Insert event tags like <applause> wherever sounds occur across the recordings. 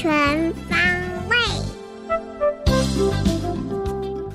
全方位。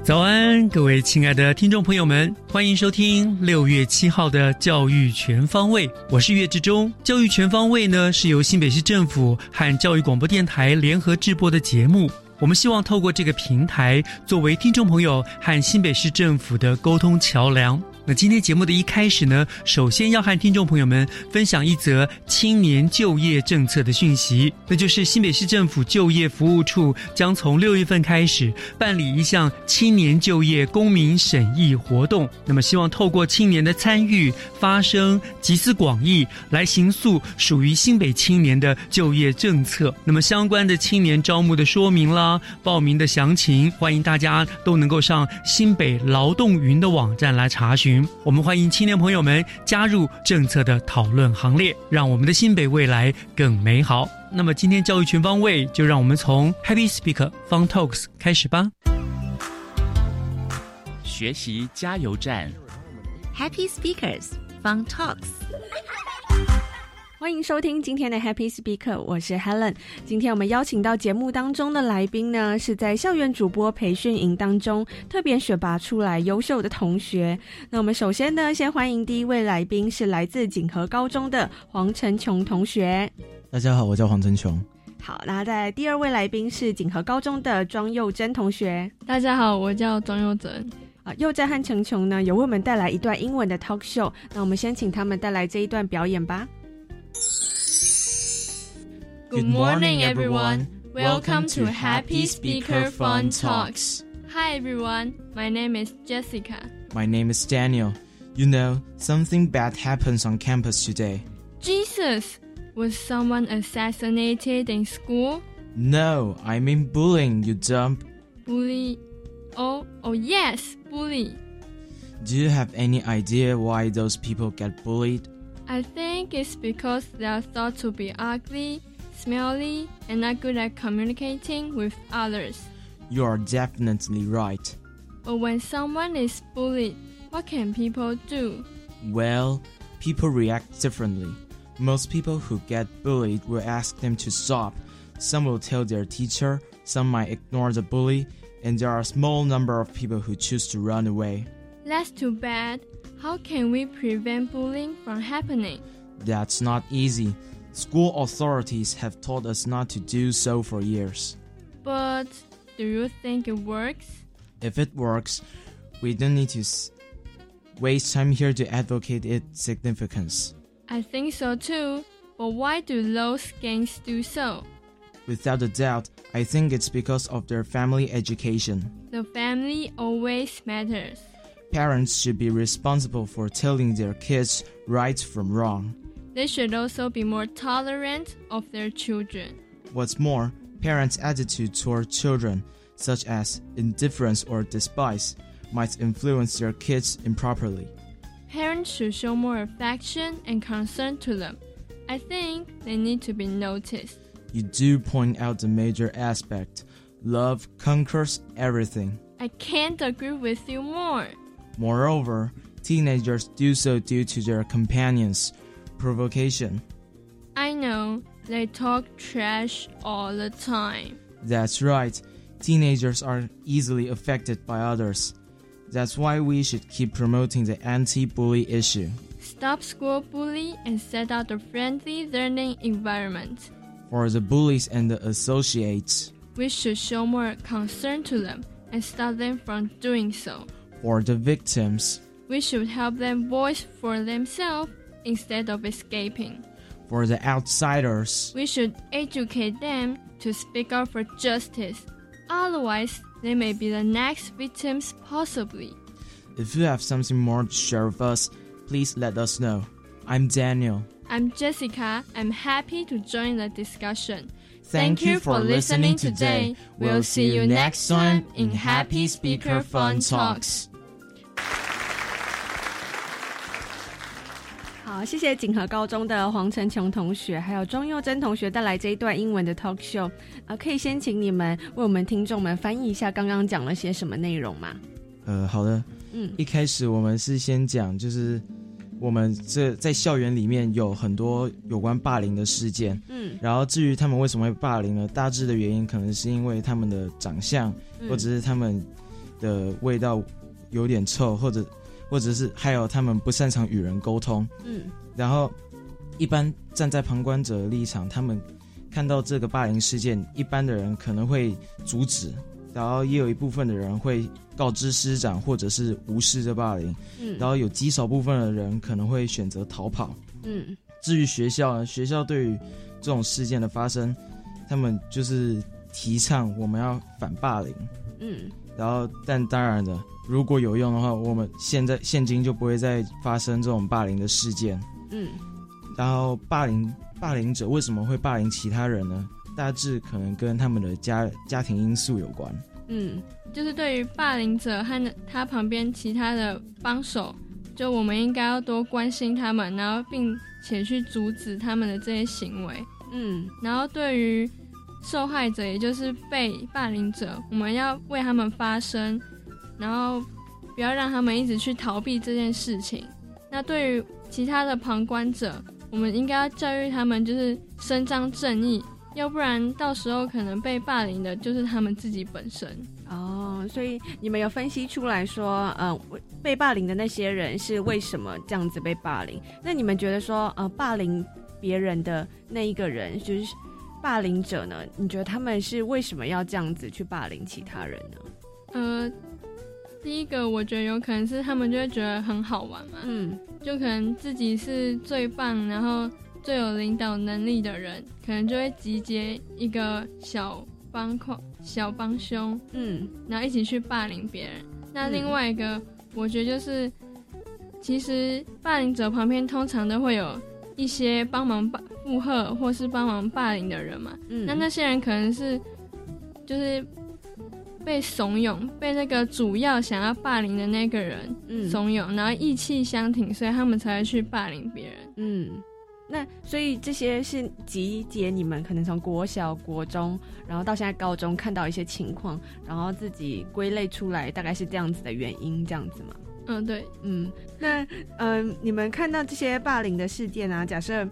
早安，各位亲爱的听众朋友们，欢迎收听六月七号的《教育全方位》，我是岳志忠。教育全方位呢是由新北市政府和教育广播电台联合制播的节目。我们希望透过这个平台，作为听众朋友和新北市政府的沟通桥梁。那今天节目的一开始呢，首先要和听众朋友们分享一则青年就业政策的讯息，那就是新北市政府就业服务处将从六月份开始办理一项青年就业公民审议活动。那么，希望透过青年的参与、发声、集思广益，来行诉属于新北青年的就业政策。那么，相关的青年招募的说明啦、报名的详情，欢迎大家都能够上新北劳动云的网站来查询。我们欢迎青年朋友们加入政策的讨论行列，让我们的新北未来更美好。那么今天教育全方位，就让我们从 Happy Speak Fun Talks 开始吧。学习加油站，Happy Speakers Fun Talks。欢迎收听今天的 Happy Speaker，我是 Helen。今天我们邀请到节目当中的来宾呢，是在校园主播培训营当中特别选拔出来优秀的同学。那我们首先呢，先欢迎第一位来宾是来自锦和高中的黄成琼同学。大家好，我叫黄成琼。好，那在第二位来宾是锦和高中的庄佑珍同学。大家好，我叫庄佑珍。啊，佑珍和成琼呢，有为我们带来一段英文的 talk show。那我们先请他们带来这一段表演吧。Good morning, everyone. Welcome to Happy Speaker Fun Talks. Hi, everyone. My name is Jessica. My name is Daniel. You know, something bad happens on campus today. Jesus, was someone assassinated in school? No, I mean bullying, you dumb. Bully? Oh, oh yes, bully. Do you have any idea why those people get bullied? I think it's because they are thought to be ugly, smelly, and not good at communicating with others. You are definitely right. But when someone is bullied, what can people do? Well, people react differently. Most people who get bullied will ask them to stop. Some will tell their teacher, some might ignore the bully, and there are a small number of people who choose to run away. That's too bad. How can we prevent bullying from happening? That's not easy. School authorities have taught us not to do so for years. But do you think it works? If it works, we don't need to waste time here to advocate its significance. I think so too. But why do those gangs do so? Without a doubt, I think it's because of their family education. The family always matters. Parents should be responsible for telling their kids right from wrong. They should also be more tolerant of their children. What's more, parents' attitude toward children, such as indifference or despise, might influence their kids improperly. Parents should show more affection and concern to them. I think they need to be noticed. You do point out the major aspect. Love conquers everything. I can't agree with you more. Moreover, teenagers do so due to their companions' provocation. I know. They talk trash all the time. That's right. Teenagers are easily affected by others. That's why we should keep promoting the anti bully issue. Stop school bully and set out a friendly learning environment. For the bullies and the associates. We should show more concern to them and stop them from doing so. For the victims. We should help them voice for themselves instead of escaping. For the outsiders. We should educate them to speak up for justice. Otherwise, they may be the next victims, possibly. If you have something more to share with us, please let us know. I'm Daniel. I'm Jessica. I'm happy to join the discussion. Thank, you for listening today. We'll see you next time in Happy Speaker Fun Talks. 好，谢谢锦和高中的黄成琼同学，还有庄佑珍同学带来这一段英文的 talk show 啊，可以先请你们为我们听众们翻译一下刚刚讲了些什么内容吗？呃，好的，嗯，一开始我们是先讲，就是我们这在校园里面有很多有关霸凌的事件，嗯，然后至于他们为什么会霸凌呢？大致的原因可能是因为他们的长相，嗯。或者是他们的味道有点臭，或者或者是还有他们不擅长与人沟通，嗯。然后一般站在旁观者的立场，他们看到这个霸凌事件，一般的人可能会阻止，然后也有一部分的人会告知师长，或者是无视这霸凌，嗯，然后有极少部分的人可能会选择逃跑。嗯。至于学校呢，学校对于这种事件的发生，他们就是提倡我们要反霸凌，嗯然后但当然的，如果有用的话，我们现在现今就不会再发生这种霸凌的事件。嗯然后霸凌霸凌者为什么会霸凌其他人呢？大致可能跟他们的家家庭因素有关。嗯就是对于霸凌者和他旁边其他的帮手，就我们应该要多关心他们，然后并且去阻止他们的这些行为。嗯然后对于受害者，也就是被霸凌者，我们要为他们发声，然后不要让他们一直去逃避这件事情。那对于其他的旁观者，我们应该要教育他们，就是伸张正义，要不然到时候可能被霸凌的就是他们自己本身。哦，所以你们有分析出来说，呃，被霸凌的那些人是为什么这样子被霸凌？那你们觉得说，呃，霸凌别人的那一个人，就是霸凌者呢？你觉得他们是为什么要这样子去霸凌其他人呢？呃，第一个我觉得有可能是他们就会觉得很好玩嘛，嗯就可能自己是最棒，然后最有领导能力的人，可能就会集结一个小帮控、小帮凶，嗯然后一起去霸凌别人。那另外一个，我觉得就是，其实霸凌者旁边通常都会有一些帮忙霸附和或是帮忙霸凌的人嘛。嗯，那那些人可能是就是被怂恿，被那个主要想要霸凌的那个人嗯怂恿，然后意气相挺，所以他们才会去霸凌别人。嗯，那所以这些是集结你们可能从国小、国中，然后到现在高中看到一些情况，然后自己归类出来，大概是这样子的原因，这样子吗？嗯，对，嗯，那嗯、呃你们看到这些霸凌的事件啊，假设。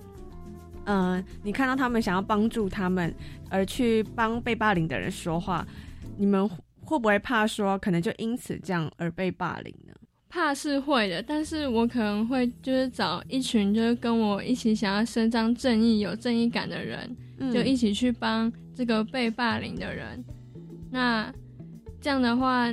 嗯、你看到他们想要帮助他们，而去帮被霸凌的人说话，你们会不会怕说，可能就因此这样而被霸凌呢？怕是会的，但是我可能会就是找一群就是跟我一起想要伸张正义、有正义感的人，嗯就一起去帮这个被霸凌的人。那这样的话，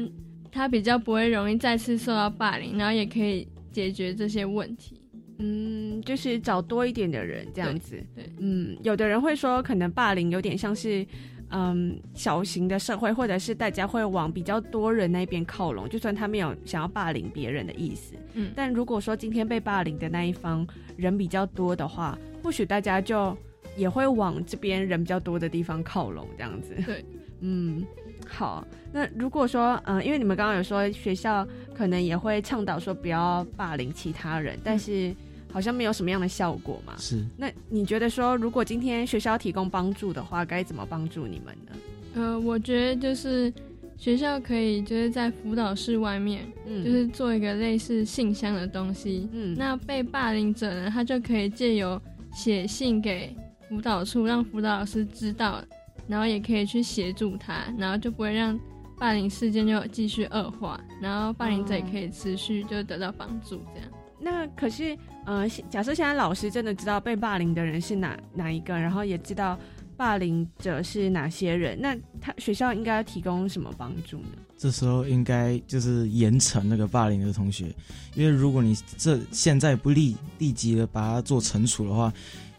他比较不会容易再次受到霸凌，然后也可以解决这些问题。嗯，就是找多一点的人这样子。对对嗯，有的人会说，可能霸凌有点像是，嗯，小型的社会，或者是大家会往比较多人那边靠拢，就算他没有想要霸凌别人的意思。嗯但如果说今天被霸凌的那一方人比较多的话，或许大家就也会往这边人比较多的地方靠拢，这样子。对，<laughs> 嗯，好。那如果说，嗯、因为你们刚刚有说学校可能也会倡导说不要霸凌其他人，但是好像没有什么样的效果嘛。是那你觉得说，如果今天学校提供帮助的话，该怎么帮助你们呢？呃，我觉得就是学校可以就是在辅导室外面，嗯就是做一个类似信箱的东西。嗯那被霸凌者呢，他就可以借由写信给辅导处，让辅导老师知道，然后也可以去协助他，然后就不会让霸凌事件就继续恶化，然后霸凌者也可以持续就得到帮助，这样。那可是，呃，假设现在老师真的知道被霸凌的人是哪哪一个，然后也知道霸凌者是哪些人，那他学校应该要提供什么帮助呢？这时候应该就是严惩那个霸凌的同学，因为如果你这现在不立立即的把他做惩处的话，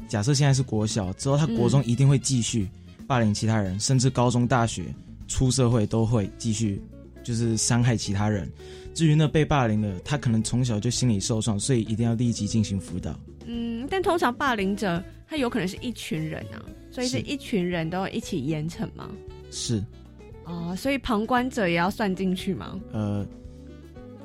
假设现在是国小，之后他国中一定会继续霸凌其他人，甚至高中、大学、出社会都会继续就是伤害其他人。至于那被霸凌的，他可能从小就心理受创，所以一定要立即进行辅导。嗯，但通常霸凌者他有可能是一群人啊，所以是一群人都一起严惩吗？是。哦，所以旁观者也要算进去吗？呃，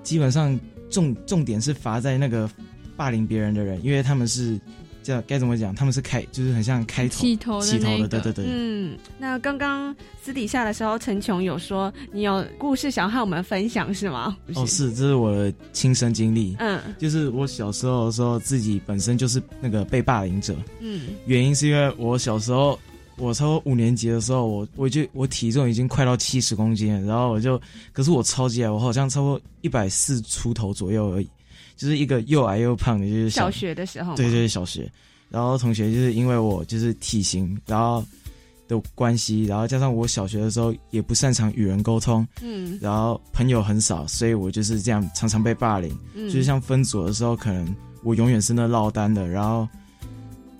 基本上重重点是罚在那个霸凌别人的人，因为他们是叫该怎么讲？他们是开，就是很像开头起头起头的，对对对。嗯，那刚刚私底下的时候，陈琼有说你有故事想和我们分享是吗？哦，是，这是我的亲身经历。嗯，就是我小时候的时候，自己本身就是那个被霸凌者。嗯，原因是因为我小时候。我超五年级的时候，我我就我体重已经快到七十公斤了，然后我就，可是我超级矮，我好像超过一百四出头左右而已，就是一个又矮又胖的，就是小学的时候，对对小学，然后同学就是因为我就是体型，然后的关系，然后加上我小学的时候也不擅长与人沟通，嗯，然后朋友很少，所以我就是这样常常被霸凌，嗯，就是像分组的时候，可能我永远是那落单的，然后，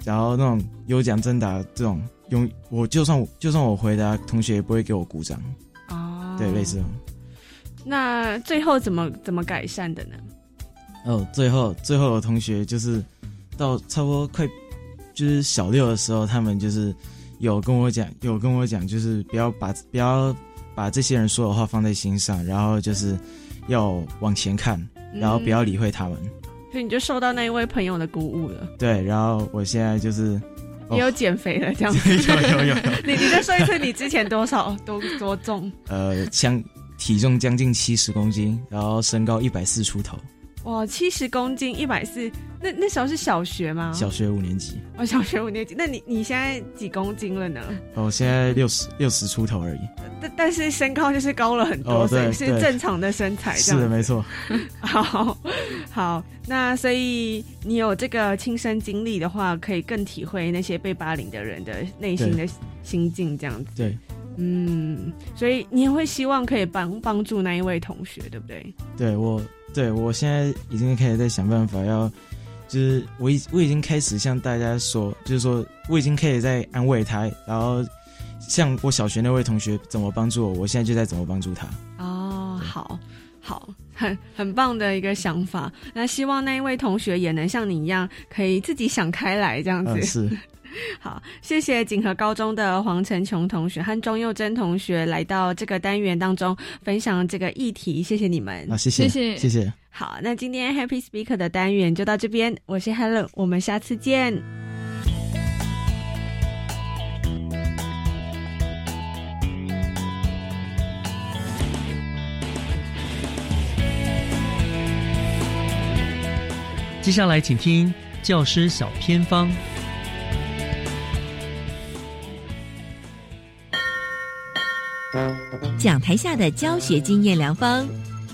然后那种有奖征答这种。永我就算就算我回答，同学也不会给我鼓掌。哦，对，类似。那最后怎么怎么改善的呢？哦，最后最后的同学就是到差不多快就是小六的时候，他们就是有跟我讲，有跟我讲，就是不要把不要把这些人说的话放在心上，然后就是要往前看，然后不要理会他们。所以你就受到那一位朋友的鼓舞了。对，然后我现在就是。也有减肥了这样子？有有有。<laughs> 你你再说一次，你之前多少多多重？呃，将体重将近七十公斤，然后身高一百四出头。哇，七十公斤，一百四，那那时候是小学吗？小学五年级。哦，小学五年级，那你你现在几公斤了呢？哦，现在六十六十出头而已。但但是身高就是高了很多，所以是正常的身材。是的，没错。<laughs> 好，好，那所以你有这个亲身经历的话，可以更体会那些被霸凌的人的内心的心境，这样子。对，嗯，所以你也会希望可以帮帮助那一位同学，对不对？对我。对，我现在已经开始在想办法，要就是我已我已经开始向大家说，就是说我已经开始在安慰他，然后像我小学那位同学怎么帮助我，我现在就在怎么帮助他。哦，好，好，很很棒的一个想法。那希望那一位同学也能像你一样，可以自己想开来，这样子是。<laughs> 好，谢谢锦和高中的黄成琼同学和钟佑珍同学来到这个单元当中分享这个议题，谢谢你们。啊，谢谢，谢谢，谢谢。好，那今天 Happy Speaker 的单元就到这边，我是 Helen，我们下次见。接下来，请听教师小偏方。讲台下的教学经验良方，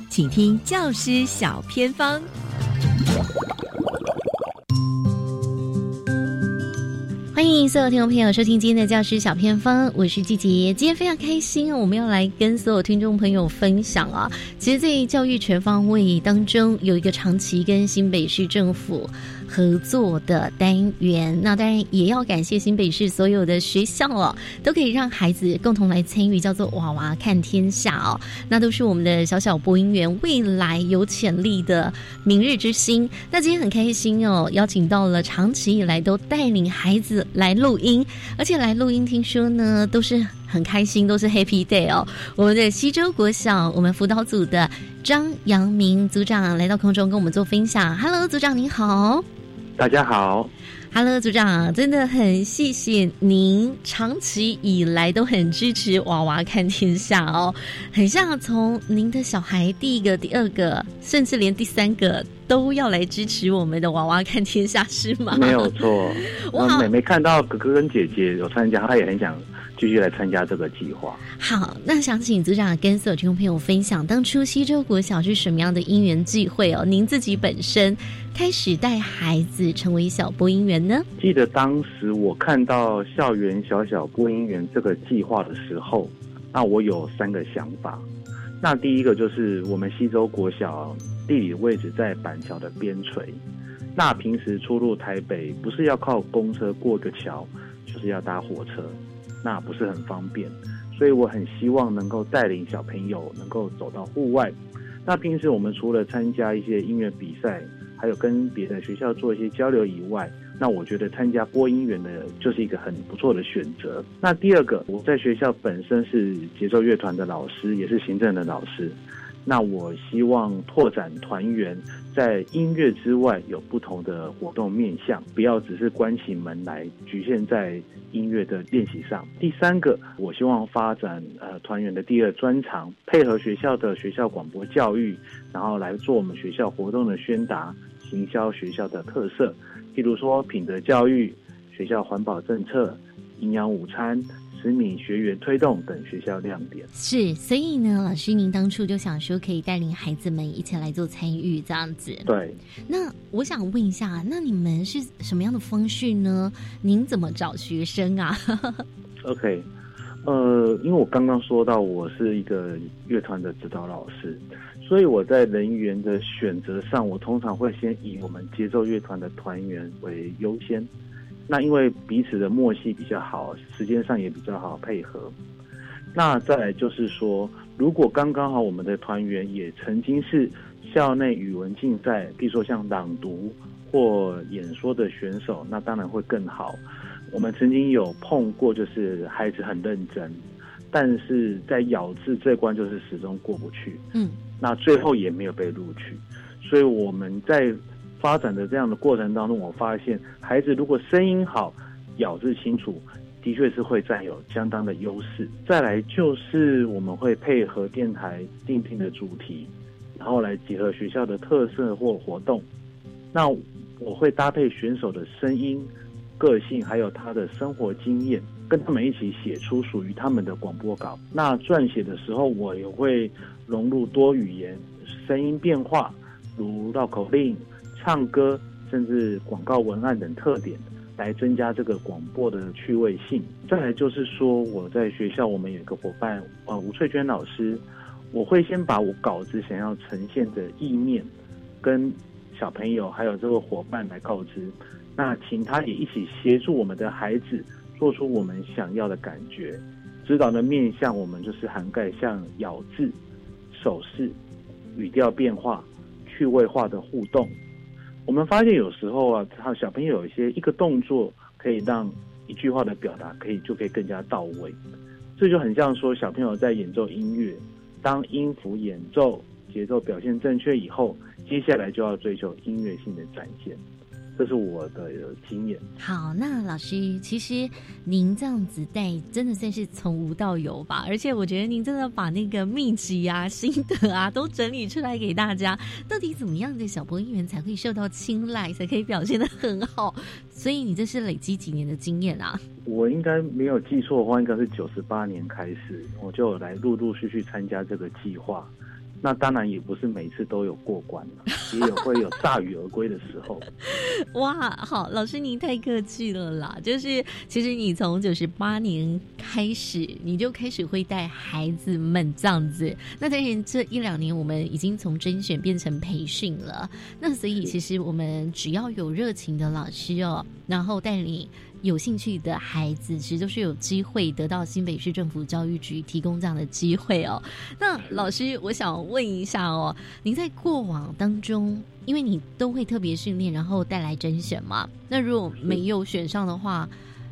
请听教师小偏方。欢迎所有听众朋友收听今天的教师小偏方，我是季杰。今天非常开心，我们要来跟所有听众朋友分享啊。其实，在教育全方位当中，有一个长期跟新北市政府。合作的单元，那当然也要感谢新北市所有的学校哦，都可以让孩子共同来参与，叫做“娃娃看天下”哦，那都是我们的小小播音员未来有潜力的明日之星。那今天很开心哦，邀请到了长期以来都带领孩子来录音，而且来录音，听说呢都是很开心，都是 Happy Day 哦。我们的西周国小，我们辅导组的张阳明组长来到空中跟我们做分享。Hello，组长您好。大家好，Hello，组长，真的很谢谢您长期以来都很支持娃娃看天下哦，很像从您的小孩第一个、第二个，甚至连第三个都要来支持我们的娃娃看天下，是吗？没有错，<laughs> 我妹妹看到哥哥跟姐姐有参加，她也很想继续来参加这个计划。好，那想请组长跟所有听众朋友分享，当初西周国小是什么样的因缘际会哦？您自己本身开始带孩子成为小播音员呢？记得当时我看到校园小小播音员这个计划的时候，那我有三个想法。那第一个就是我们西周国小地理位置在板桥的边陲，那平时出入台北不是要靠公车过个桥，就是要搭火车，那不是很方便。所以我很希望能够带领小朋友能够走到户外。那平时我们除了参加一些音乐比赛，还有跟别的学校做一些交流以外，那我觉得参加播音员的就是一个很不错的选择。那第二个，我在学校本身是节奏乐团的老师，也是行政的老师。那我希望拓展团员在音乐之外有不同的活动面向，不要只是关起门来局限在音乐的练习上。第三个，我希望发展呃团员的第二专长，配合学校的学校广播教育，然后来做我们学校活动的宣达，行销学校的特色，譬如说品德教育、学校环保政策、营养午餐。十名学员推动等学校亮点是，所以呢，老师您当初就想说可以带领孩子们一起来做参与这样子。对，那我想问一下，那你们是什么样的方式呢？您怎么找学生啊？<laughs> OK，呃，因为我刚刚说到我是一个乐团的指导老师，所以我在人员的选择上，我通常会先以我们节奏乐团的团员为优先。那因为彼此的默契比较好，时间上也比较好配合。那再来就是说，如果刚刚好我们的团员也曾经是校内语文竞赛，比如说像朗读或演说的选手，那当然会更好。我们曾经有碰过，就是孩子很认真，但是在咬字这关就是始终过不去。嗯，那最后也没有被录取，所以我们在。发展的这样的过程当中，我发现孩子如果声音好、咬字清楚，的确是会占有相当的优势。再来就是我们会配合电台定定的主题，然后来结合学校的特色或活动。那我会搭配选手的声音、个性，还有他的生活经验，跟他们一起写出属于他们的广播稿。那撰写的时候，我也会融入多语言、声音变化，如绕口令。唱歌，甚至广告文案等特点，来增加这个广播的趣味性。再来就是说，我在学校，我们有一个伙伴，呃，吴翠娟老师，我会先把我稿子想要呈现的意念，跟小朋友还有这个伙伴来告知，那请他也一起协助我们的孩子做出我们想要的感觉。指导的面向，我们就是涵盖像咬字、手势、语调变化、趣味化的互动。我们发现有时候啊，他小朋友有一些一个动作可以让一句话的表达可以就可以更加到位，这就很像说小朋友在演奏音乐，当音符演奏节奏表现正确以后，接下来就要追求音乐性的展现。这是我的经验。好，那老师，其实您这样子带，真的算是从无到有吧？而且我觉得您真的把那个秘籍啊、心得啊都整理出来给大家。到底怎么样的小播音员才会受到青睐，才可以表现的很好？所以你这是累积几年的经验啊？我应该没有记错的话，应该是九十八年开始，我就来陆陆续续参加这个计划。那当然也不是每次都有过关，<laughs> 也有会有铩羽而归的时候。<laughs> 哇，好，老师您太客气了啦。就是其实你从九十八年开始，你就开始会带孩子们这样子。那当然这一两年我们已经从甄选变成培训了。那所以其实我们只要有热情的老师哦，然后带领。有兴趣的孩子，其实都是有机会得到新北市政府教育局提供这样的机会哦。那老师，我想问一下哦，您在过往当中，因为你都会特别训练，然后带来甄选嘛？那如果没有选上的话，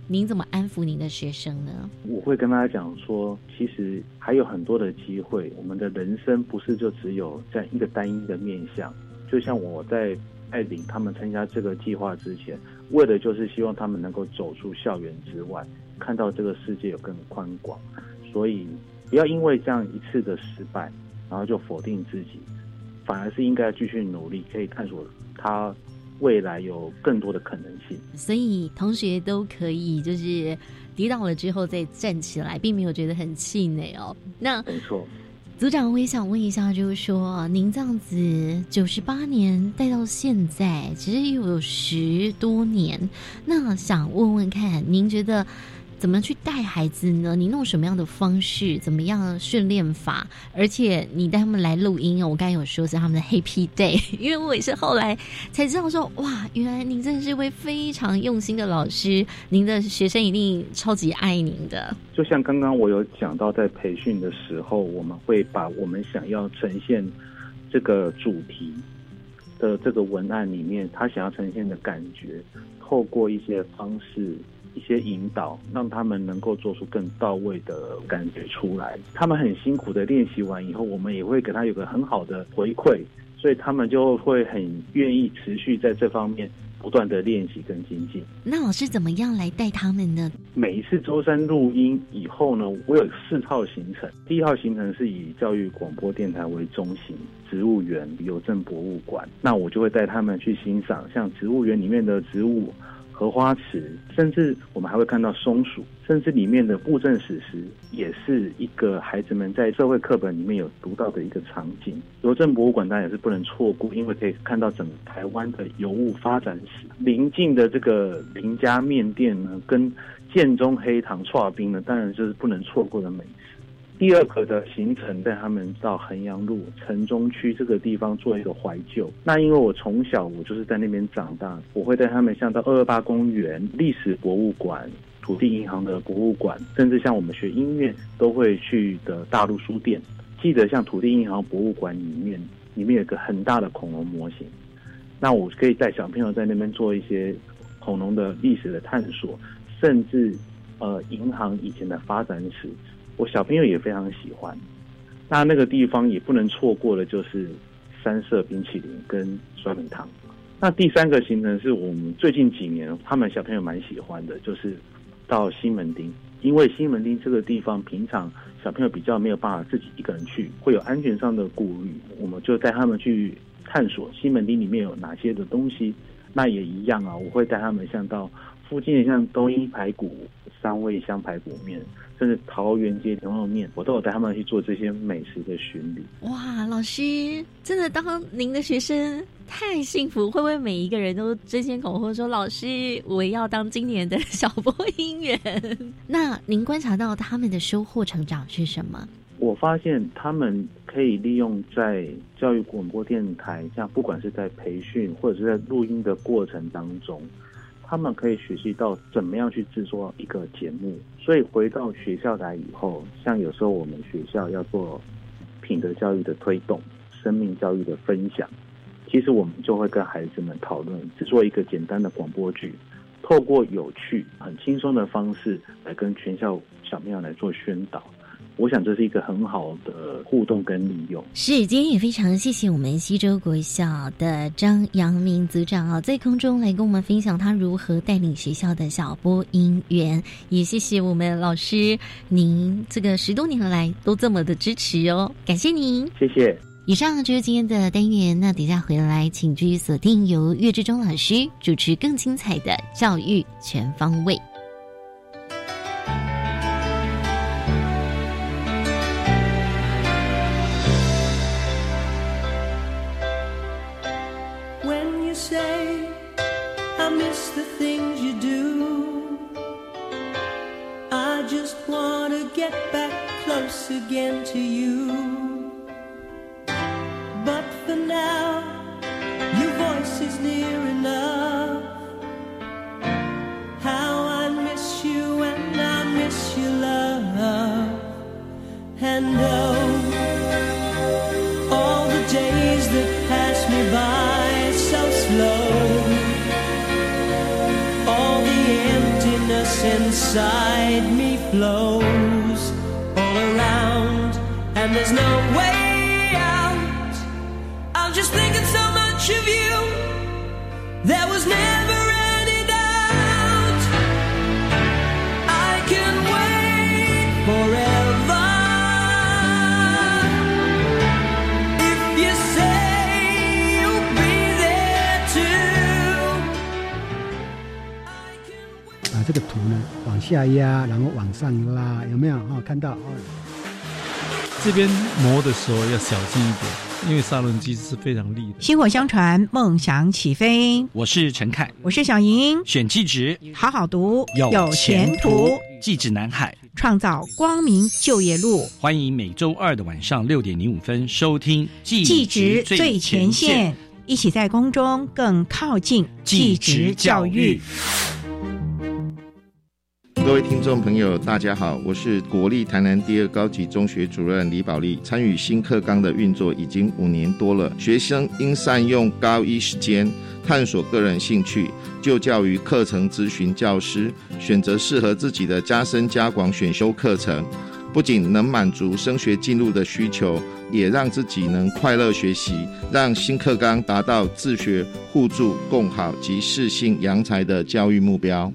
您怎么安抚您的学生呢？我会跟大家讲说，其实还有很多的机会。我们的人生不是就只有在一个单一的面向。就像我在带领他们参加这个计划之前。为的就是希望他们能够走出校园之外，看到这个世界有更宽广。所以不要因为这样一次的失败，然后就否定自己，反而是应该继续努力，可以探索他未来有更多的可能性。所以同学都可以就是跌倒了之后再站起来，并没有觉得很气馁哦。那没错。组长，我也想问一下，就是说，您这样子九十八年带到现在，其实又有十多年，那想问问看，您觉得？怎么去带孩子呢？你弄什么样的方式？怎么样训练法？而且你带他们来录音哦，我刚才有说是他们的 Happy <laughs> Day，因为我也是后来才知道说，哇，原来您真的是一位非常用心的老师，您的学生一定超级爱您的。就像刚刚我有讲到，在培训的时候，我们会把我们想要呈现这个主题的这个文案里面，他想要呈现的感觉，透过一些方式。一些引导，让他们能够做出更到位的感觉出来。他们很辛苦的练习完以后，我们也会给他有个很好的回馈，所以他们就会很愿意持续在这方面不断的练习跟精进。那老师怎么样来带他们呢？每一次周三录音以后呢，我有四套行程。第一套行程是以教育广播电台为中心，植物园、邮政博物馆。那我就会带他们去欣赏像植物园里面的植物。荷花池，甚至我们还会看到松鼠，甚至里面的布政史实，也是一个孩子们在社会课本里面有读到的一个场景。邮政博物馆当然也是不能错过，因为可以看到整个台湾的邮物发展史。邻近的这个林家面店呢，跟建中黑糖串冰呢，当然就是不能错过的美食。第二个的行程带他们到衡阳路城中区这个地方做一个怀旧。那因为我从小我就是在那边长大，我会带他们像到二二八公园、历史博物馆、土地银行的博物馆，甚至像我们学音乐都会去的大陆书店。记得像土地银行博物馆里面，里面有个很大的恐龙模型，那我可以带小朋友在那边做一些恐龙的历史的探索，甚至呃银行以前的发展史。我小朋友也非常喜欢，那那个地方也不能错过的，就是三色冰淇淋跟酸梅汤。那第三个行程是我们最近几年他们小朋友蛮喜欢的，就是到西门町，因为西门町这个地方平常小朋友比较没有办法自己一个人去，会有安全上的顾虑，我们就带他们去探索西门町里面有哪些的东西。那也一样啊，我会带他们像到附近的像东一排骨、三味香排骨面。甚至桃园街牛肉面，我都有带他们去做这些美食的巡礼。哇，老师真的当您的学生太幸福，会不会每一个人都争先恐后说老师我要当今年的小播音员？那您观察到他们的收获成长是什么？我发现他们可以利用在教育广播电台，像不管是在培训或者是在录音的过程当中。他们可以学习到怎么样去制作一个节目，所以回到学校来以后，像有时候我们学校要做品德教育的推动、生命教育的分享，其实我们就会跟孩子们讨论制作一个简单的广播剧，透过有趣、很轻松的方式来跟全校小朋友来做宣导。我想这是一个很好的互动跟利用。是，今天也非常谢谢我们西周国小的张阳明组长啊，在空中来跟我们分享他如何带领学校的小播音员。也谢谢我们老师，您这个十多年来都这么的支持哦，感谢您。谢谢。以上就是今天的单元，那等下回来请继续锁定由岳志忠老师主持更精彩的教育全方位。Again to you. But for now, your voice is near enough. How I miss you and I miss your love. And oh, all the days that pass me by so slow. All the emptiness inside 下压，然后往上拉，有没有？哦，看到哦。这边磨的时候要小心一点，因为砂轮机是非常利的。薪火相传，梦想起飞。我是陈凯，我是小莹。选技职，好好读，有前途。技职南海，创造光明就业路。欢迎每周二的晚上六点零五分收听技职最前线，一起在空中更靠近技职教育。各位听众朋友，大家好，我是国立台南第二高级中学主任李宝利。参与新课纲的运作已经五年多了，学生应善用高一时间探索个人兴趣，就教于课程咨询教师，选择适合自己的加深加广选修课程，不仅能满足升学进入的需求，也让自己能快乐学习，让新课纲达到自学、互助、共好及适性扬才的教育目标。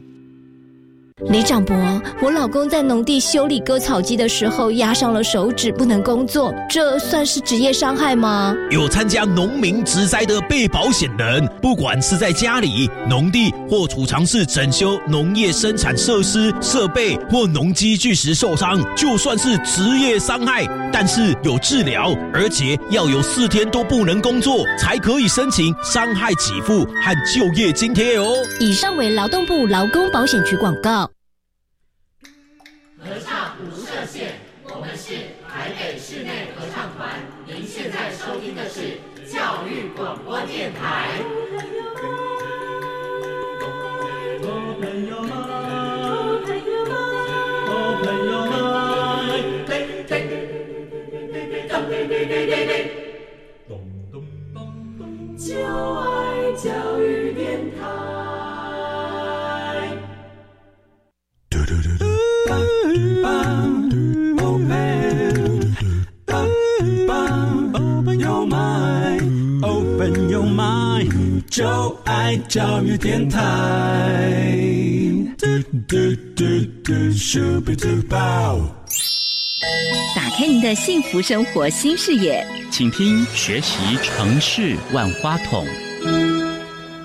李长博，我老公在农地修理割草机的时候压伤了手指，不能工作，这算是职业伤害吗？有参加农民职灾的被保险人，不管是在家里、农地或储藏室整修农业生产设施设备或农机具时受伤，就算是职业伤害，但是有治疗，而且要有四天都不能工作，才可以申请伤害给付和就业津贴哦。以上为劳动部劳工保险局广告。合唱无设限，我们是台北室内合唱团。您现在收听的是教育广播电台。就爱教育电台。Open your mind，就爱教育电台。打开您的幸福生活新视野，请听学习城市万花筒。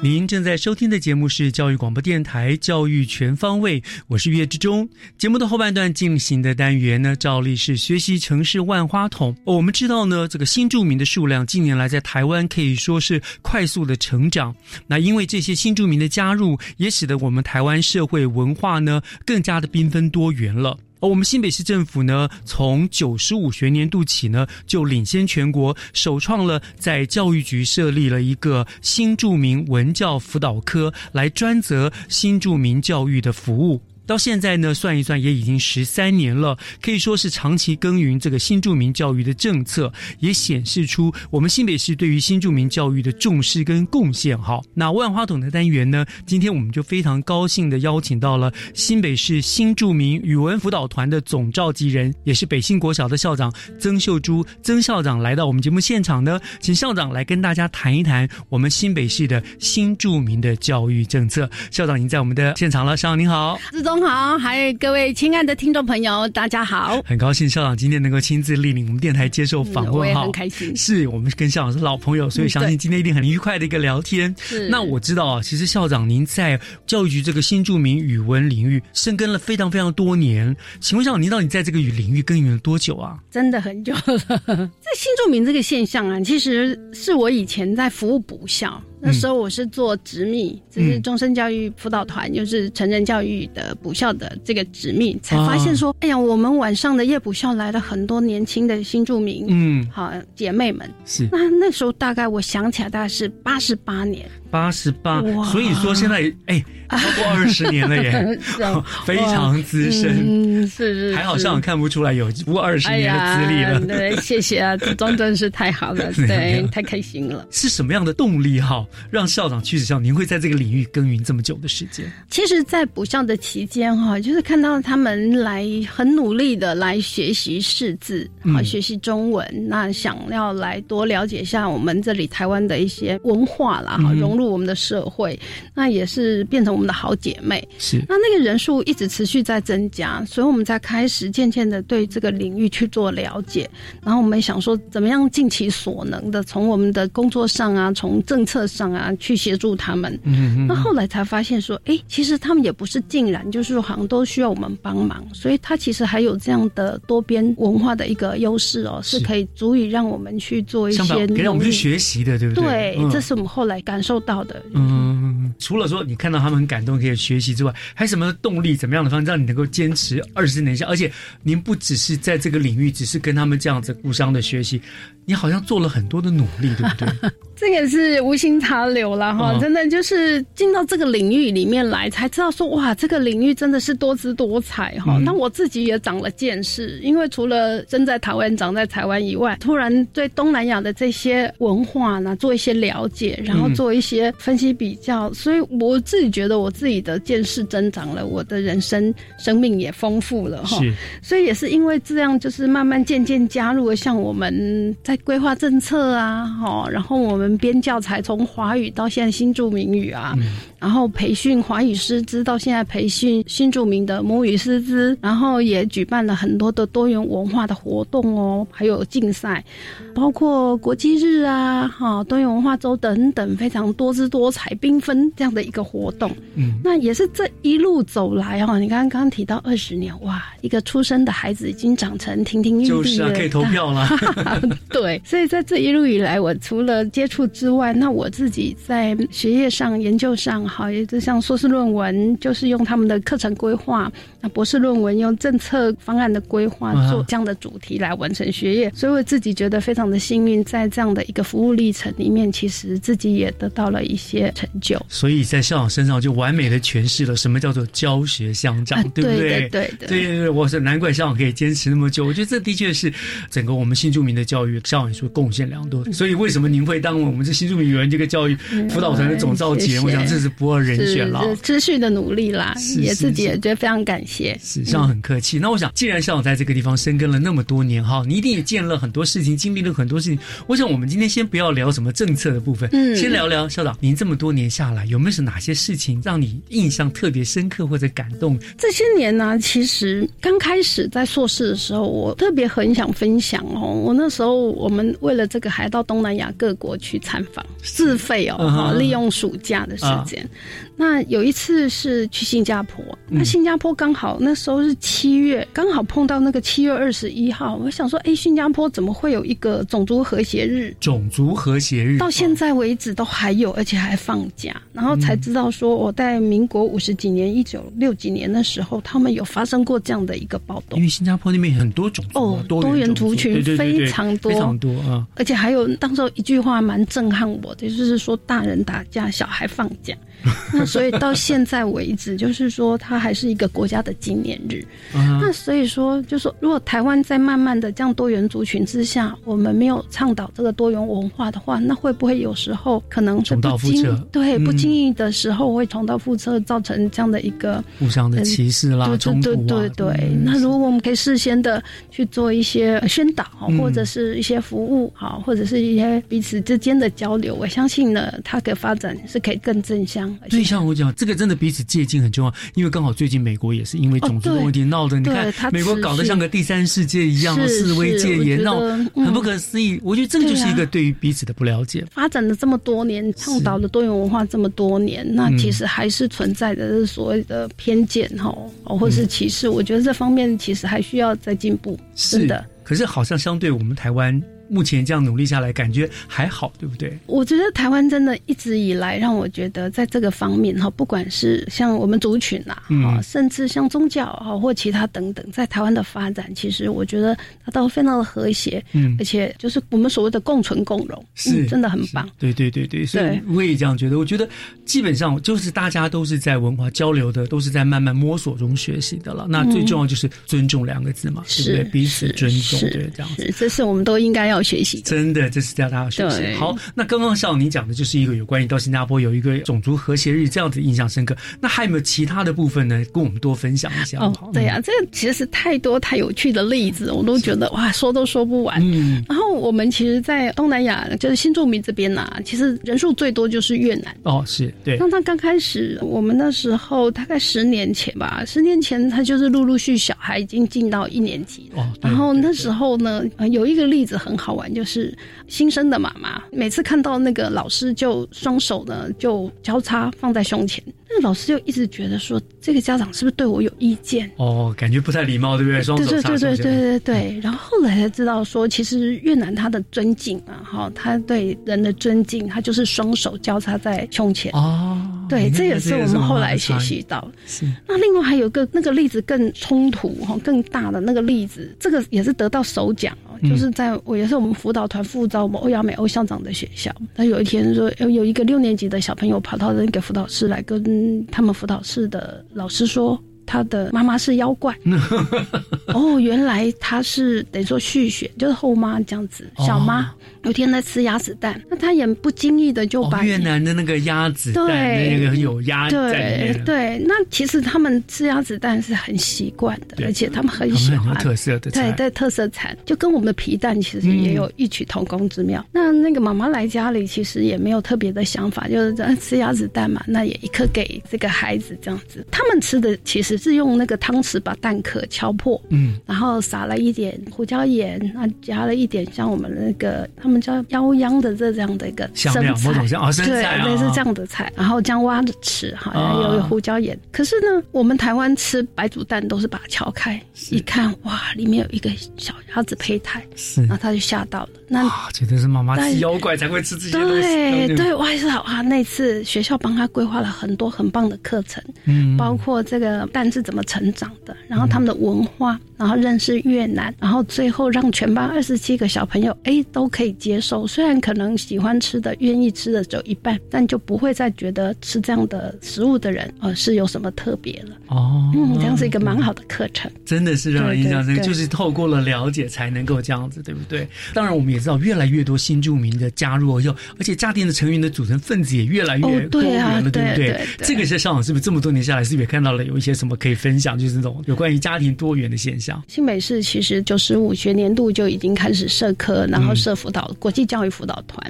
您正在收听的节目是教育广播电台《教育全方位》，我是岳志忠。节目的后半段进行的单元呢，照例是学习城市万花筒。我们知道呢，这个新住民的数量近年来在台湾可以说是快速的成长。那因为这些新住民的加入，也使得我们台湾社会文化呢更加的缤纷多元了。而我们新北市政府呢，从九十五学年度起呢，就领先全国，首创了在教育局设立了一个新著名文教辅导科，来专责新著名教育的服务。到现在呢，算一算也已经十三年了，可以说是长期耕耘这个新住民教育的政策，也显示出我们新北市对于新住民教育的重视跟贡献。好，那万花筒的单元呢，今天我们就非常高兴的邀请到了新北市新住民语文辅导团的总召集人，也是北信国小的校长曾秀珠曾校长来到我们节目现场呢，请校长来跟大家谈一谈我们新北市的新住民的教育政策。校长已经在我们的现场了，校长您好，志忠。好，还有各位亲爱的听众朋友，大家好！很高兴校长今天能够亲自莅临我们电台接受访问，我也很开心。是我们跟校长是老朋友，所以相信今天一定很愉快的一个聊天。那我知道啊，其实校长您在教育局这个新著名语文领域深耕了非常非常多年，请问校长您到底在这个语领域耕耘了多久啊？真的很久了。<laughs> 这新著名这个现象啊，其实是我以前在服务补校。那时候我是做执秘，就是终身教育辅导团，就是成人教育的补校的这个执秘，才发现说，哎呀，我们晚上的夜补校来了很多年轻的新住民，嗯，好姐妹们，是。那那时候大概我想起来大概是八十八年。八十八，所以说现在哎，超过二十年了耶，<laughs> <laughs> 非常资深，嗯是是，还好校长看不出来有过二十年的资历了。对，谢谢啊，<laughs> 这真真是太好了，对，太开心了。是什么样的动力哈，让校长去指校您会在这个领域耕耘这么久的时间？其实，在补校的期间哈，就是看到他们来很努力的来学习识字，啊，学习中文，那想要来多了解一下我们这里台湾的一些文化啦，哈，融。入我们的社会，那也是变成我们的好姐妹。是，那那个人数一直持续在增加，所以我们才开始渐渐的对这个领域去做了解。然后我们想说，怎么样尽其所能的从我们的工作上啊，从政策上啊去协助他们。嗯那后来才发现说，哎，其实他们也不是尽然，就是好像都需要我们帮忙，所以他其实还有这样的多边文化的一个优势哦，是可以足以让我们去做一些让我们去学习的，对不对？对，这是我们后来感受到的。嗯，除了说你看到他们很感动可以学习之外，还有什么动力？怎么样的方式让你能够坚持二十年下？而且您不只是在这个领域，只是跟他们这样子互相的学习，你好像做了很多的努力，<laughs> 对不对？这也是无心插柳了哈，真的就是进到这个领域里面来，才知道说哇，这个领域真的是多姿多彩哈。那我自己也长了见识，因为除了生在台湾、长在台湾以外，突然对东南亚的这些文化呢做一些了解，然后做一些分析比较，所以我自己觉得我自己的见识增长了，我的人生生命也丰富了哈。所以也是因为这样，就是慢慢渐渐加入了像我们在规划政策啊，哈，然后我们。编教材从华语到现在新著名语啊，然后培训华语师资到现在培训新著名的母语师资，然后也举办了很多的多元文化的活动哦，还有竞赛，包括国际日啊，哈，多元文化周等等，非常多姿多彩、缤纷这样的一个活动。嗯，那也是这一路走来哈，你刚刚提到二十年，哇，一个出生的孩子已经长成亭亭玉立就是啊，可以投票了。<laughs> <laughs> 对，所以在这一路以来，我除了接触之外，那我自己在学业上、研究上，好，也就像硕士论文，就是用他们的课程规划；那博士论文用政策方案的规划做这样的主题来完成学业。所以我自己觉得非常的幸运，在这样的一个服务历程里面，其实自己也得到了一些成就。所以在校长身上就完美的诠释了什么叫做教学相长，<laughs> 对不对？对对对对，我说难怪校长可以坚持那么久。我觉得这的确是整个我们新著名的教育，校长说贡献良多。所以为什么您会当我们这新著名语文这个教育辅导团的总召集人？我想这是不二人选了。持续的努力啦，也自己也觉得非常感谢。是，校长很客气。那我想，既然校长在这个地方深耕了那么多年哈，你一定也见了很多事情，经历了很多事情。我想我们今天先不要聊什么政策的部分，嗯，先聊聊校长，您这么多年下来，有没有是哪些事情让你印象特别深刻或者感动？这些年呢，其实刚开始在硕士的时候，我特别很想分享哦。我那时候我们为了这个还到东南亚各国去参访，自费哦，利用暑假的时间。那有一次是去新加坡，那新加坡刚好那时候是七月，刚好碰到那个七月二十一号。我想说，哎，新加坡怎么会有一个种族和谐日？种族和谐日到现在为止都还有，而且还放假。然后才知道说，我在民国五十几年，一九六几年的时候，他们有发生过这样的一个暴动。因为新加坡那边很多种族哦，多元族群非常多，非常多啊。而且还有当时候一句话蛮震撼我的，就是说大人打架，小孩放假。<laughs> 那所以到现在为止，就是说它还是一个国家的纪念日。那所以说，就说如果台湾在慢慢的这样多元族群之下，我们没有倡导这个多元文化的话，那会不会有时候可能重蹈覆辙？对，不经意的时候会重蹈覆辙，造成这样的一个互相的歧视啦、冲突啊。对对对，那如果我们可以事先的去做一些宣导，或者是一些服务，好，或者是一些彼此之间的交流，我相信呢，它的发展是可以更正向。对，像我讲，这个真的彼此接近很重要，因为刚好最近美国也是因为种族的问题闹得，你看美国搞得像个第三世界一样，示威戒严，闹很不可思议。我觉得这个就是一个对于彼此的不了解。发展了这么多年，倡导了多元文化这么多年，那其实还是存在的所谓的偏见哈，或是歧视。我觉得这方面其实还需要再进步。是的，可是好像相对我们台湾。目前这样努力下来，感觉还好，对不对？我觉得台湾真的一直以来让我觉得，在这个方面哈，不管是像我们族群呐，啊，甚至像宗教哈或其他等等，在台湾的发展，其实我觉得它都非常的和谐，嗯，而且就是我们所谓的共存共荣，是真的很棒。对对对对，所以我也这样觉得。我觉得基本上就是大家都是在文化交流的，都是在慢慢摸索中学习的了。那最重要就是尊重两个字嘛，对不对？彼此尊重，对，这样子，这是我们都应该要。要学习。真的，这是叫大家学习。好，那刚刚像你讲的就是一个有关于到新加坡有一个种族和谐日这样子印象深刻。那还有没有其他的部分呢？跟我们多分享一下。哦，对呀，这个其实太多太有趣的例子，我都觉得哇，说都说不完。嗯。然后我们其实，在东南亚就是新住民这边呐，其实人数最多就是越南。哦，是对。那他刚开始，我们那时候大概十年前吧，十年前他就是陆陆续小孩已经进到一年级了。哦。然后那时候呢，有一个例子很好玩，就是新生的妈妈每次看到那个老师，就双手呢就交叉放在胸前。那老师就一直觉得说，这个家长是不是对我有意见？哦，感觉不太礼貌，对不对？双手对对对对对对。然后后来才知道说，其实越南他的尊敬啊，哈，他对人的尊敬，他就是双手交叉在胸前。哦，对，这也是我们后来学习到。是。那另外还有个那个例子更冲突哈，更大的那个例子，这个也是得到首奖哦，就是在我也是我们辅导团副招我们欧亚美欧校长的学校。他有一天说，有有一个六年级的小朋友跑到那个辅导室来跟。他们辅导室的老师说。他的妈妈是妖怪 <laughs> 哦，原来他是等于说续血，就是后妈这样子。小妈有天在吃鸭子蛋，那他也不经意的就把越南的那个鸭子蛋那个有鸭对对，那其实他们吃鸭子蛋是很习惯的，而且他们很喜欢特色的对对特色产，就跟我们的皮蛋其实也有异曲同工之妙。那那个妈妈来家里其实也没有特别的想法，就是吃鸭子蛋嘛，那也一颗给这个孩子这样子。他们吃的其实。是用那个汤匙把蛋壳敲破，嗯，然后撒了一点胡椒盐，那加了一点像我们那个他们叫腰秧的这这样的一个生菜，对，类似这样的菜，然这样挖着吃，哈，有胡椒盐。可是呢，我们台湾吃白煮蛋都是把它敲开，一看哇，里面有一个小鸭子胚胎，是，那他就吓到了，那绝对是妈妈是妖怪才会吃这些东西，对对，哇是哇，那次学校帮他规划了很多很棒的课程，嗯，包括这个蛋。是怎么成长的？然后他们的文化，然后认识越南，然后最后让全班二十七个小朋友哎都可以接受。虽然可能喜欢吃的、愿意吃的只有一半，但就不会再觉得吃这样的食物的人呃是有什么特别了。哦，嗯，这样是一个蛮好的课程，真的是让人印象深刻。就是透过了了解才能够这样子，对不对？当然，我们也知道越来越多新住民的加入后，而且家庭的成员的组成分子也越来越多元了，对不对？这个是上网是不是这么多年下来，是不是也看到了有一些什么？可以分享就是那种有关于家庭多元的现象。新北市其实九十五学年度就已经开始设科，然后设辅导国际教育辅导团，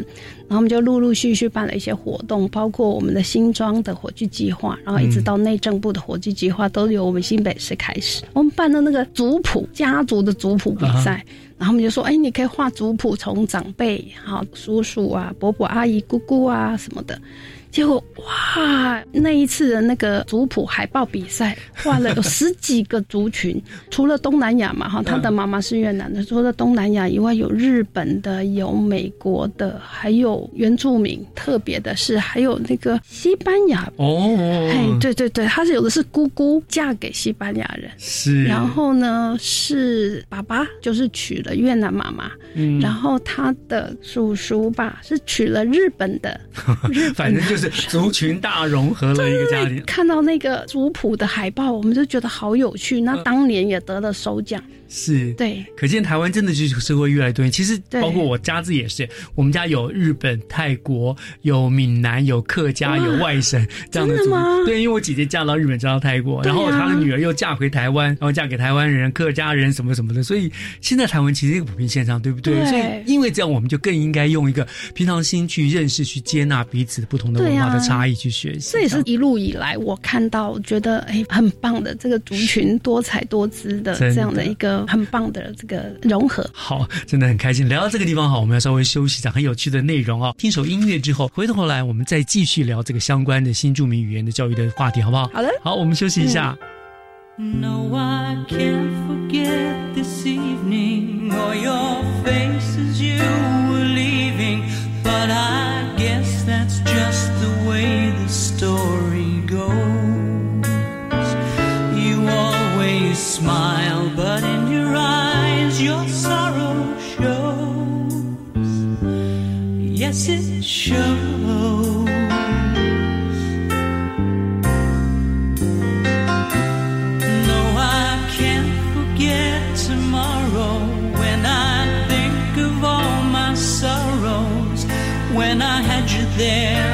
然后我们就陆陆续续办了一些活动，包括我们的新庄的火炬计划，然后一直到内政部的火炬计划，都由我们新北市开始。我们办的那个族谱家族的族谱比赛，然后我们就说，哎，你可以画族谱，从长辈、好叔叔啊、伯伯、阿姨、姑姑啊什么的。结果哇，那一次的那个族谱海报比赛，<laughs> 画了有十几个族群，<laughs> 除了东南亚嘛哈，他的妈妈是越南的，除了东南亚以外，有日本的，有美国的，还有原住民。特别的是，还有那个西班牙。哦，哎，对对对，他是有的是姑姑嫁给西班牙人，是，然后呢是爸爸就是娶了越南妈妈，嗯，然后他的叔叔吧是娶了日本的，<laughs> 日反正就。族群大融合了一个家庭，看到那个族谱的海报，我们就觉得好有趣。那当年也得了首奖。是对，可见台湾真的就是社会越来越多元。其实包括我家自己也是，我们家有日本、泰国，有闽南，有客家，有外省这样的。族。对，因为我姐姐嫁到日本，嫁到泰国，然后她的女儿又嫁回台湾，然后嫁给台湾人、客家人什么什么的。所以现在台湾其实一个普遍现象，对不对？所以因为这样，我们就更应该用一个平常心去认识、去接纳彼此不同的文化的差异去学习。这也是一路以来我看到觉得哎很棒的这个族群多彩多姿的这样的一个。很棒的这个融合，好，真的很开心。聊到这个地方，好，我们要稍微休息一下，很有趣的内容啊。听首音乐之后，回头来我们再继续聊这个相关的新著名语言的教育的话题，好不好？好的，好，我们休息一下。smile, but in your eyes your sorrow shows. Yes, it shows. No, I can't forget tomorrow when I think of all my sorrows when I had you there.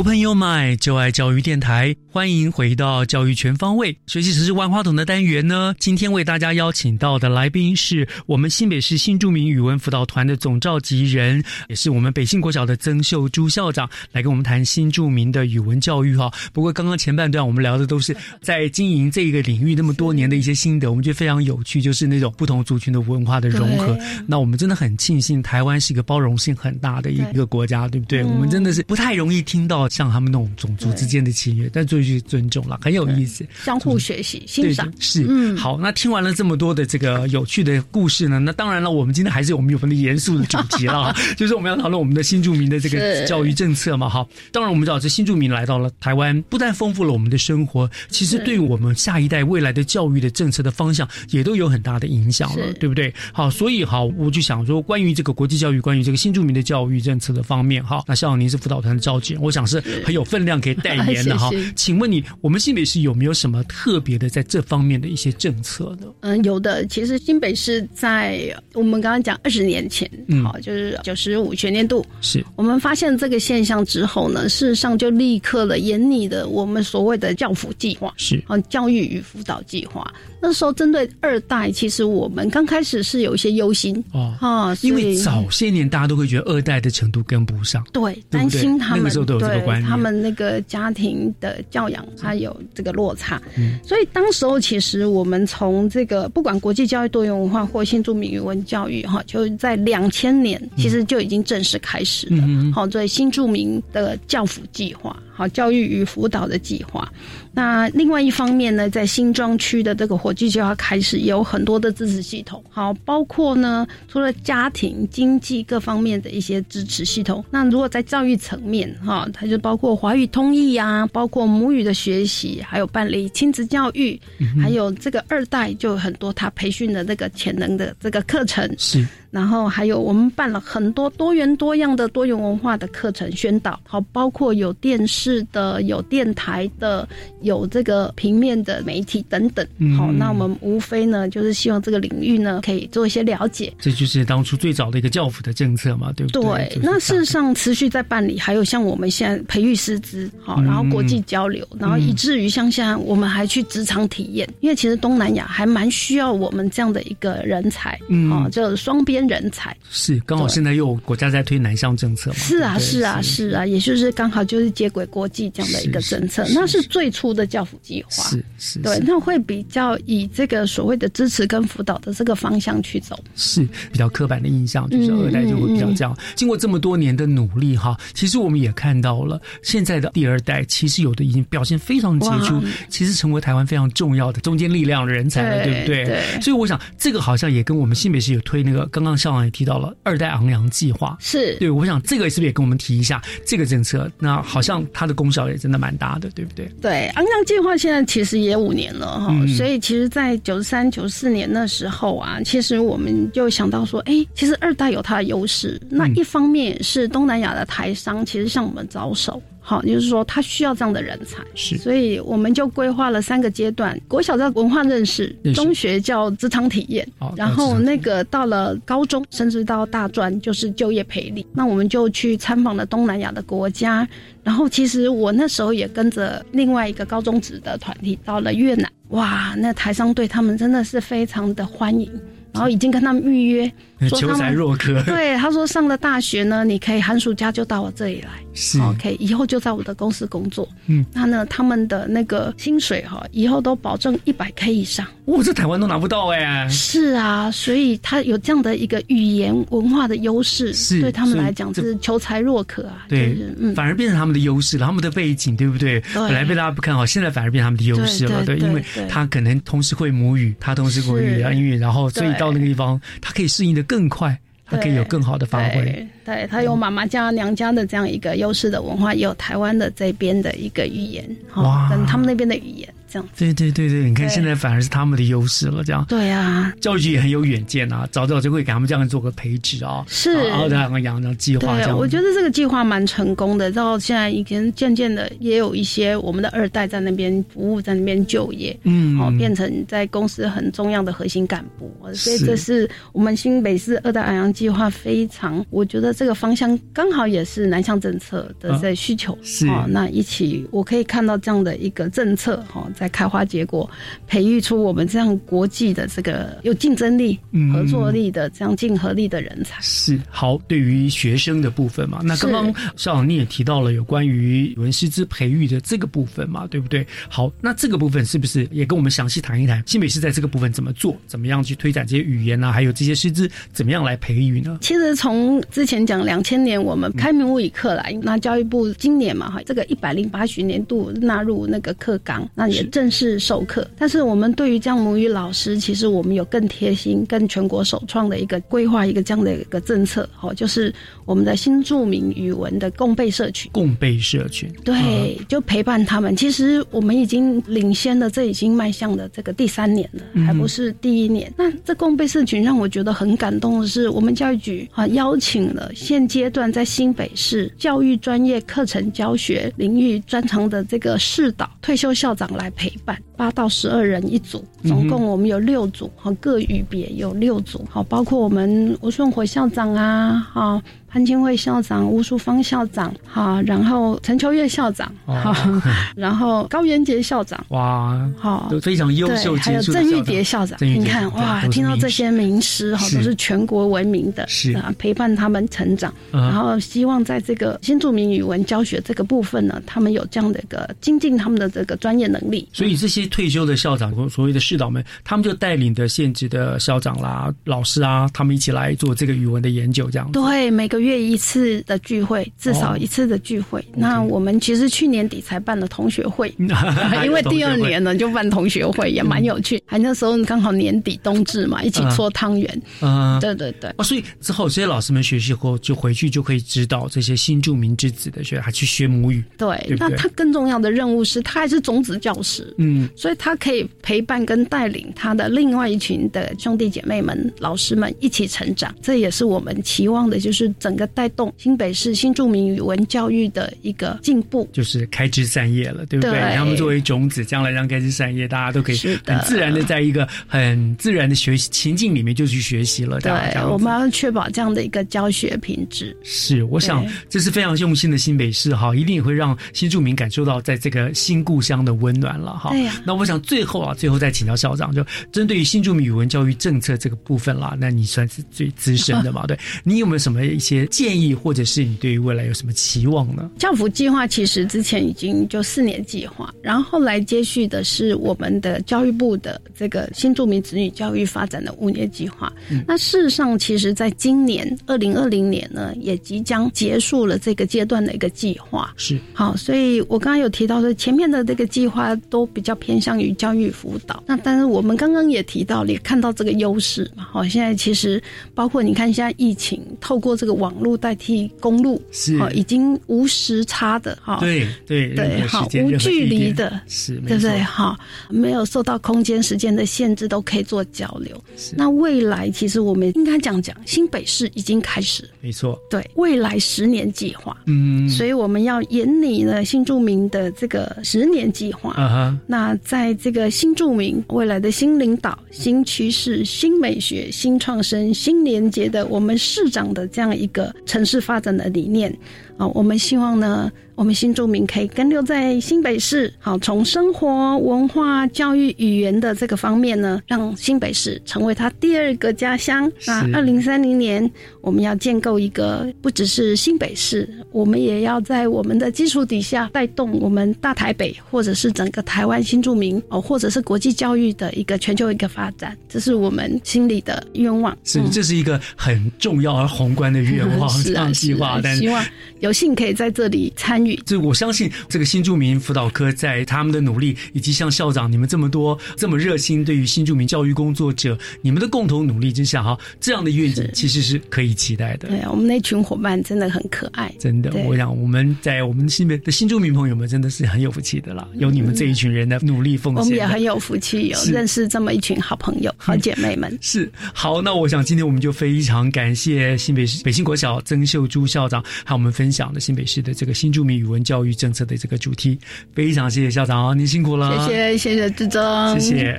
Open Your Mind，就爱教育电台，欢迎回到教育全方位学习城市万花筒的单元呢。今天为大家邀请到的来宾是我们新北市新著名语文辅导团的总召集人，也是我们北信国小的曾秀珠校长，来跟我们谈新著名的语文教育哈。不过刚刚前半段我们聊的都是在经营这个领域那么多年的一些心得，我们觉得非常有趣，就是那种不同族群的文化的融合。那我们真的很庆幸，台湾是一个包容性很大的一个国家，对不对？嗯我们真的是不太容易听到像他们那种种族之间的契约，但最去尊重了，很有意思。相互学习、欣赏。是，嗯好。那听完了这么多的这个有趣的故事呢，那当然了，我们今天还是我们有我们的严肃的主题了，<laughs> 就是我们要讨论我们的新住民的这个教育政策嘛哈。当然，我们知道这新住民来到了台湾，不但丰富了我们的生活，其实对我们下一代未来的教育的政策的方向也都有很大的影响了，对不对？好，所以好，我就想说，关于这个国际教育，关于这个新住民的教育政策的方面，哈，那校长您是辅导团的召集人，我想是很有分量可以代言的哈。<laughs> 请问你，我们新北市有没有什么特别的在这方面的一些政策呢？嗯，有的。其实新北市在我们刚刚讲二十年前，嗯。好，就是九十五学年度，是。我们发现这个现象之后呢，事实上就立刻了严拟的我们所谓的教辅计划，是。啊，教育与辅导计划。那时候针对二代，其实我们刚开始是有一些忧心。哦。啊，因为早些年大家都会觉得二代的程度跟不上，对，担心他们那个时候都有这个对他们那个家庭的教养，他有这个落差。嗯所以当时候其实我们从这个不管国际教育多元文化或新著名语文教育哈，就在两千年其实就已经正式开始了。嗯好，所以新著名的教辅计划，好教育与辅导的计划。那另外一方面呢，在新庄区的这个火炬计划开始，也有很多的支持系统，好，包括呢，除了家庭、经济各方面的一些支持系统。那如果在教育层面，哈，它就包括华语通译啊、包括母语的学习，还有办理亲子教育，还有这个二代就有很多他培训的那个潜能的这个课程。是。然后还有我们办了很多多元多样的多元文化的课程宣导，好，包括有电视的、有电台的、有这个平面的媒体等等。嗯好，那我们无非呢，就是希望这个领域呢可以做一些了解。这就是当初最早的一个教辅的政策嘛，对不对？对，那事实上持续在办理，还有像我们现在培育师资，好，嗯然后国际交流，然后以至于像现在我们还去职场体验，因为其实东南亚还蛮需要我们这样的一个人才，嗯哦，就双边人才。是刚好现在又有国家在推南向政策嘛，是啊，是啊，是啊，也就是刚好就是接轨国际这样的一个政策，那是最初的教辅计划。是是，对，那会比较以这个所谓的支持跟辅导的这个方向去走。是比较刻板的印象，就是嗯二代就会比较这样。经过这么多年的努力哈，其实我们也看到了现在的第二代，其实有的已经表现非常杰出，其实成为台湾非常重要的中间力量的人才了，对对不对？对所以我想这个好像也跟我们新北市有推那个，刚刚校长也提到了二代昂扬计划，是对，我想这个是不是也跟我们提一下这个政策？那好像它的功效也真的蛮大的，对不对？对，昂扬计划现在其实也五年了哈，嗯所以其实，在九十三、九四年那时候啊，其实我们就想到说，哎，其实二代有它的优势。那一方面是东南亚的台商其实向我们招手。好，就是说他需要这样的人才，是，所以我们就规划了三个阶段：国小叫文化认识，中学叫职场体验好，然后那个到了高中，甚至到大专就是就业培力。那我们就去参访了东南亚的国家，然后其实我那时候也跟着另外一个高中职的团体到了越南，哇，那台商对他们真的是非常的欢迎。然后已经跟他们预约，说 <laughs> 求才若渴对，他说上了大学呢，你可以寒暑假就到我这里来，是 OK，以后就在我的公司工作。嗯，那呢，他们的那个薪水哈，以后都保证一百 K 以上。哇，这台湾都拿不到哎、是啊，所以他有这样的一个语言文化的优势，是对他们来讲就是求才若渴啊。对就是，嗯，反而变成他们的优势了，他们的背景，对不对？对本来被大家不看好，现在反而变成他们的优势了，对对因为他可能同时会母语，他同时会语言英语，然后所以到那个地方，他可以适应的更快，他可以有更好的发挥。对，他有妈妈家、娘家的这样一个优势的文化，也有台湾的这边的一个语言，哈哇，跟他们那边的语言这样。对对对对，你看现在反而是他们的优势了，这样。对啊，教育局也很有远见啊，早早就会给他们这样做个培植啊，是。然后然后养养计划这对，样。我觉得这个计划蛮成功的，到现在已经渐渐的也有一些我们的二代在那边服务，在那边就业，嗯。哦，变成在公司很重要的核心干部，所以这是我们新北市二代海洋计划非常，我觉得这个方向刚好也是南向政策的在需求，是。哦，那一起我可以看到这样的一个政策，哈、哦，在开花结果，培育出我们这样国际的这个有竞争力、嗯合作力的这样竞合力的人才。是好，对于学生的部分嘛，那刚刚校长你也提到了有关于语文师资培育的这个部分嘛，对不对？好，那这个部分是不是也跟我们详细谈一谈？新北市在这个部分怎么做，怎么样去推展这些语言啊，还有这些师资怎么样来培育呢？其实从之前讲两千年我们开明物理课来，那教育部今年嘛哈，这个一百零八学年度纳入那个课纲，那也正式授课。但是我们对于这样母语老师，其实我们有更贴心、更全国首创的一个规划，一个这样的一个政策，哦，就是我们的新著名语文的共备社群。共备社群，对，就陪伴他们。其实我们已经领先了，这已经迈向了这个第三年了，还不是第一年。那这共备社群让我觉得很感动的是，我们教育局啊邀请了现阶段在新北市教育专业课程教学领域专长的这个市导退休校长来陪伴，八到十二人一组，总共我们有六组，哈，各语别有六组，好，包括我们吴顺回校长啊，哈。潘金惠校长、吴淑芳校长，好，然后陈秋月校长，好，<laughs> 然后高元杰校长，哇，好，都非常优秀。还有郑玉蝶校长，你看哇，听到这些名师哈，都是全国闻名的，是。啊，陪伴他们成长，然后希望在这个新著名语文教学这个部分呢，他们有这样的一个精进他们的这个专业能力。所以这些退休的校长所谓的师导们，他们就带领的现职的校长啦、老师啊，他们一起来做这个语文的研究，这样对每个。月一次的聚会，至少一次的聚会。那我们其实去年底才办了同学会，<laughs> 因为第二年呢就办同学会，也蛮有趣。还那时候刚好年底冬至嘛，一起搓汤圆。嗯，对对对。哦，所以之后这些老师们学习后，就回去就可以指导这些新著名之子的学，还去学母语。对，那他更重要的任务是他还是种子教师。嗯，所以他可以陪伴跟带领他的另外一群的兄弟姐妹们、老师们一起成长。这也是我们期望的，就是整。整个带动新北市新著名语文教育的一个进步，就是开枝散叶了，对不对？他们作为种子，将来让开枝散叶，大家都可以很自然的在一个很自然的学习情境里面就去学习了。对，我们要确保这样的一个教学品质。是，我想这是非常用心的新北市哈，一定也会让新住民感受到在这个新故乡的温暖了哈。对呀。那我想最后啊，最后再请教校长，就针对于新住民语文教育政策这个部分啦，那你算是最资深的嘛？<laughs> 对你有没有什么一些？建议或者是你对于未来有什么期望呢？教辅计划其实之前已经就四年计划，然后后来接续的是我们的教育部的这个新著名子女教育发展的五年计划。那事实上，其实在今年二零二零年呢，也即将结束了这个阶段的一个计划。是好，所以我刚刚有提到说，前面的这个计划都比较偏向于教育辅导。那但是我们刚刚也提到，也看到这个优势嘛。好，现在其实包括你看，现在疫情透过这个网。路代替公路是。已经无时差的哈，对对对，好无距离的，是对不对？哈，没有受到空间时间的限制，都可以做交流。那未来其实我们应该讲讲，新北市已经开始，没错，对未来十年计划，嗯，所以我们要引领呢新著名的这个十年计划。啊。那在这个新著名未来的新领导、新趋势、新美学、新创生、新连接的我们市长的这样一个。城市发展的理念啊，我们希望呢。我们新住民可以跟留在新北市，好，从生活、文化、教育、语言的这个方面呢，让新北市成为他第二个家乡。那，二零三零年，我们要建构一个不只是新北市，我们也要在我们的基础底下带动我们大台北，或者是整个台湾新住民哦，或者是国际教育的一个全球一个发展，这是我们心里的愿望。是，这是一个很重要而宏观的愿望，<laughs> 是啊，计划。希望有幸可以在这里参与。这我相信，这个新住民辅导科在他们的努力，以及像校长你们这么多这么热心，对于新住民教育工作者，你们的共同努力之下，哈，这样的愿景其实是可以期待的。对，我们那群伙伴真的很可爱，真的。我想我们在我们新北的新住民朋友们真的是很有福气的啦，有你们这一群人的努力奉献，我们也很有福气，有认识这么一群好朋友、<laughs> 好姐妹们。是好，那我想今天我们就非常感谢新北市北新国小曾秀珠校长，和我们分享的新北市的这个新住民语文教。育政策的这个主题，非常谢谢校长，您辛苦了。谢谢谢谢志忠，谢谢。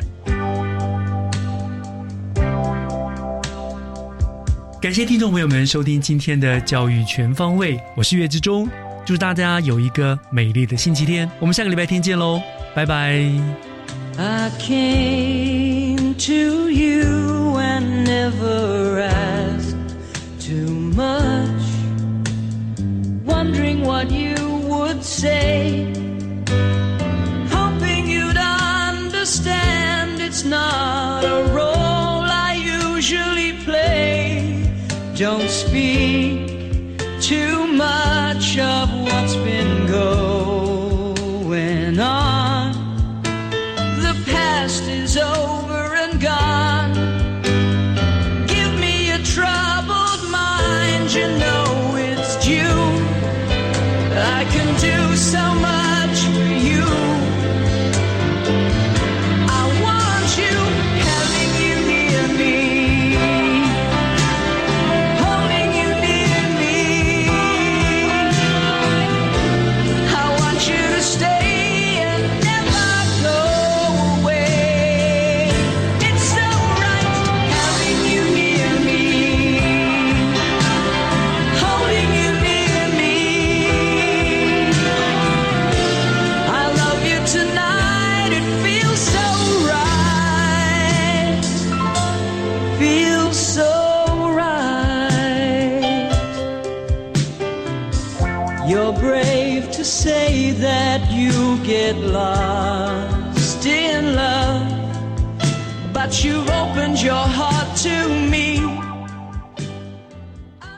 感谢听众朋友们收听今天的教育全方位，我是岳志忠，祝大家有一个美丽的星期天，我们下个礼拜天见喽，拜拜。I came to you and never asked too much, wondering what you would say. Hoping you'd understand it's not a role I usually play. Don't speak too much of Love.